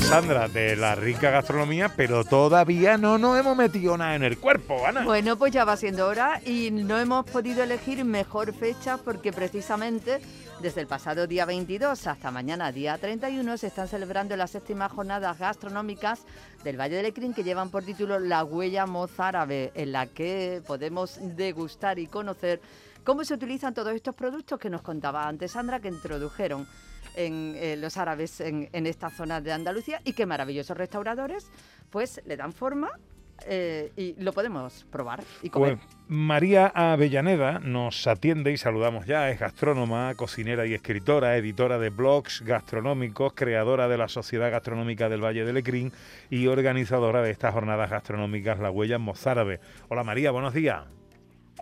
Sandra de la rica gastronomía, pero todavía no nos hemos metido nada en el cuerpo, Ana. Bueno, pues ya va siendo hora y no hemos podido elegir mejor fecha porque precisamente desde el pasado día 22 hasta mañana día 31 se están celebrando las séptimas jornadas gastronómicas del Valle del Lecrín que llevan por título La huella mozárabe, en la que podemos degustar y conocer cómo se utilizan todos estos productos que nos contaba antes Sandra, que introdujeron en eh, los árabes en, en esta zona de Andalucía y qué maravillosos restauradores pues le dan forma eh, y lo podemos probar y comer. Pues María Avellaneda nos atiende y saludamos ya. Es gastrónoma, cocinera y escritora, editora de blogs gastronómicos, creadora de la Sociedad Gastronómica del Valle del Lecrín y organizadora de estas jornadas gastronómicas La Huella Mozárabe. Hola María, buenos días.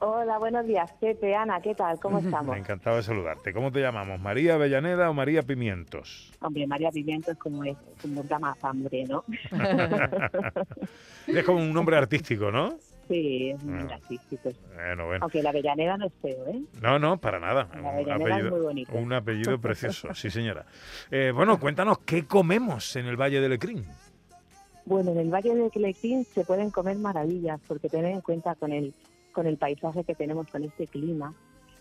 Hola, buenos días, Pepe, Ana, ¿qué tal? ¿Cómo estamos? Encantado de saludarte. ¿Cómo te llamamos? ¿María Avellaneda o María Pimientos? Hombre, María Pimientos como es, como da más hambre, ¿no? es como un nombre artístico, ¿no? Sí, es muy artístico. Bueno, bueno. Aunque la Avellaneda no es feo, ¿eh? No, no, para nada. La Un Avellaneda es apellido, muy bonito. un apellido precioso, sí señora. Eh, bueno, cuéntanos, ¿qué comemos en el Valle del Lecrín? Bueno, en el Valle de Clequín se pueden comer maravillas, porque tener en cuenta con el, con el paisaje que tenemos, con este clima,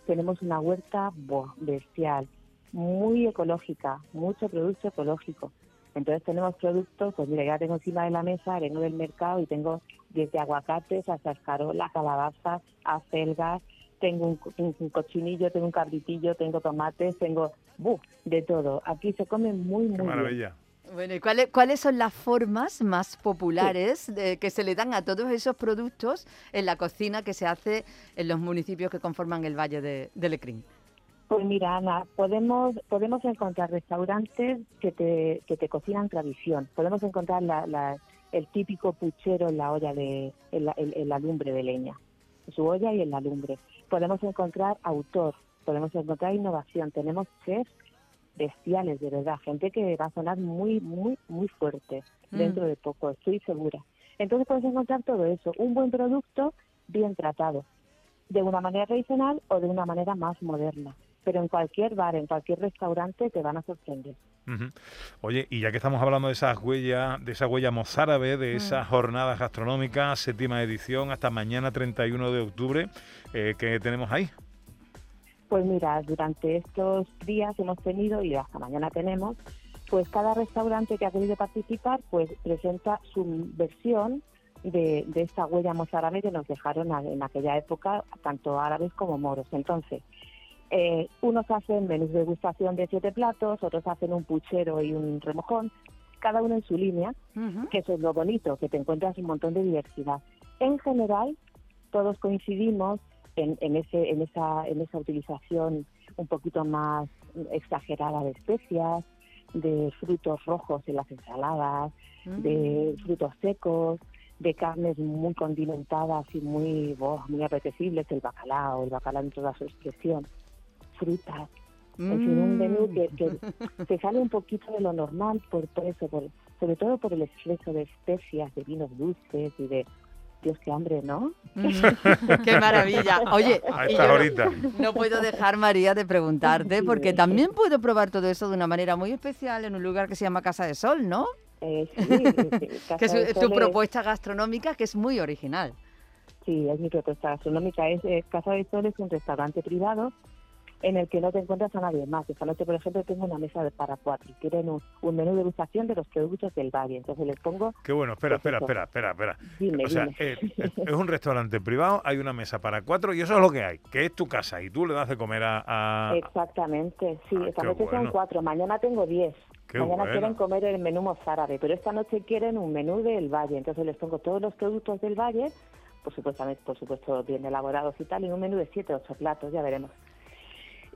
tenemos una huerta buah, bestial, muy ecológica, mucho producto ecológico. Entonces tenemos productos, pues mira, ya tengo encima de la mesa, vengo del mercado y tengo desde aguacates hasta escarola, calabazas, acelgas, tengo un, un- un cochinillo, tengo un cabritillo, tengo tomates, tengo ¡buf! de todo. Aquí se come muy, muy bien. Bueno, ¿y cuáles, cuáles son las formas más populares de- que se le dan a todos esos productos en la cocina que se hace en los municipios que conforman el Valle de, de Lecrín? Pues mira, Ana, podemos, podemos encontrar restaurantes que te, que te cocinan tradición. Podemos encontrar la- la- el típico puchero en la olla de, en la, en- en la lumbre de leña, su olla y en la lumbre. Podemos encontrar autor, podemos encontrar innovación. Tenemos chefs bestiales, de verdad, gente que va a sonar muy, muy, muy fuerte Mm. dentro de poco, estoy segura. Entonces puedes encontrar todo eso, un buen producto bien tratado, de una manera tradicional o de una manera más moderna. Pero en cualquier bar, en cualquier restaurante te van a sorprender. Oye, y ya que estamos hablando de esas huellas, de esa huella mozárabe, de esas jornadas gastronómicas, séptima edición, hasta mañana 31 de octubre, eh, ¿qué tenemos ahí? Pues mira, durante estos días hemos tenido, y hasta mañana tenemos, pues cada restaurante que ha querido participar, pues presenta su versión de, de esta huella mozárabe que nos dejaron en aquella época, tanto árabes como moros. Entonces, eh, unos hacen menús de degustación de siete platos, otros hacen un puchero y un remojón, cada uno en su línea, Ujú. que eso es lo bonito, que te encuentras un montón de diversidad. En general, todos coincidimos en, en, ese, en, esa, en esa utilización un poquito más exagerada de especias, de frutos rojos en las ensaladas, Mm. de frutos secos, de carnes muy condimentadas y muy, boh, muy apetecibles, el bacalao, el bacalao en toda su expresión, frutas, en fin, un menú que, que te sale un poquito de lo normal por, por eso, por, sobre todo por el exceso de especias, de vinos dulces y de, Dios, qué hambre, ¿no? Mm. ¡Qué maravilla! Oye, A no puedo dejar, María, de preguntarte, porque también puedo probar todo eso de una manera muy especial en un lugar que se llama Casa de Sol, ¿no? Eh, sí, sí, sí, Casa Que es de tu Sol es- propuesta gastronómica que es muy original. Sí, es mi propuesta gastronómica. Es, eh, Casa de Sol es un restaurante privado en el que no te encuentras a nadie más. Esta noche, por ejemplo, tengo una mesa para cuatro. Quieren un, un menú de degustación de los productos del valle. Entonces les pongo, Qué bueno, espera, Pues espera, eso. espera, espera, espera. dime, O sea, dime. eh, eh, es un restaurante privado, hay una mesa para cuatro y eso es lo que hay, que es tu casa y tú le das de comer a... a- Exactamente, sí. Ah, esta noche bueno. son cuatro. Mañana tengo diez. Qué Mañana quieren comer el menú mozárabe, pero esta noche quieren un menú del valle. Entonces les pongo todos los productos del valle, por supuesto, por supuesto bien elaborados y tal, en un menú de siete, ocho platos, ya veremos.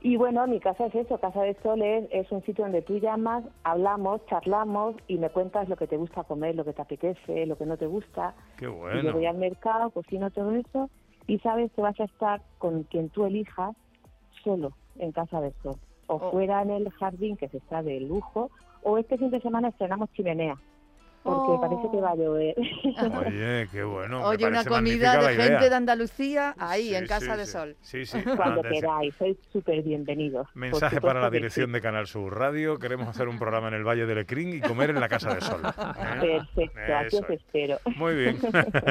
Y bueno, mi casa es eso, Casa de Sol es, es un sitio donde tú llamas, hablamos, charlamos y me cuentas lo que te gusta comer, lo que te apetece, lo que no te gusta. Qué Y yo bueno. voy al mercado, cocino todo eso y sabes que vas a estar con quien tú elijas solo en Casa de Sol. O Oh. fuera en el jardín, que se está de lujo, o este fin de semana estrenamos chimenea. Porque parece que va a llover. Oye, qué bueno. Oye, una comida de gente de Andalucía ahí, Sí, en Casa sí, de sí. Sol. Sí, sí. Cuando atención. queráis, sois súper bienvenidos. Mensaje para la dirección de Canal Sur Radio. Queremos hacer un programa en el Valle del Ecrín y comer en la Casa de Sol. ¿eh? Perfecto, aquí os es. espero. Muy bien.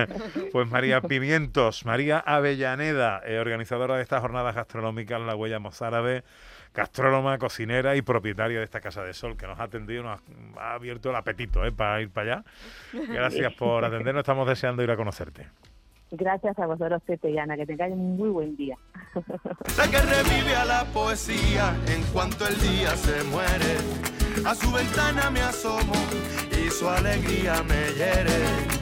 pues María Pimientos, María Avellaneda, eh, organizadora de estas jornadas gastronómicas La Huella Mozárabe, gastrónoma, cocinera y propietaria de esta Casa de Sol, que nos ha atendido, nos ha, ha abierto el apetito eh, para ir para allá. Gracias por atendernos, estamos deseando ir a conocerte. Gracias a vosotros, Pepe y Ana, que tengáis un muy buen día. La que revive a la poesía en cuanto el día se muere. A su ventana me asomo y su alegría me hiere.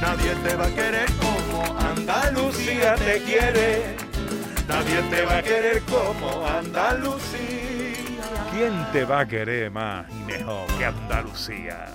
Nadie te va a querer como Andalucía te quiere. Nadie te va a querer como Andalucía. ¿Quién te va a querer más y mejor que Andalucía?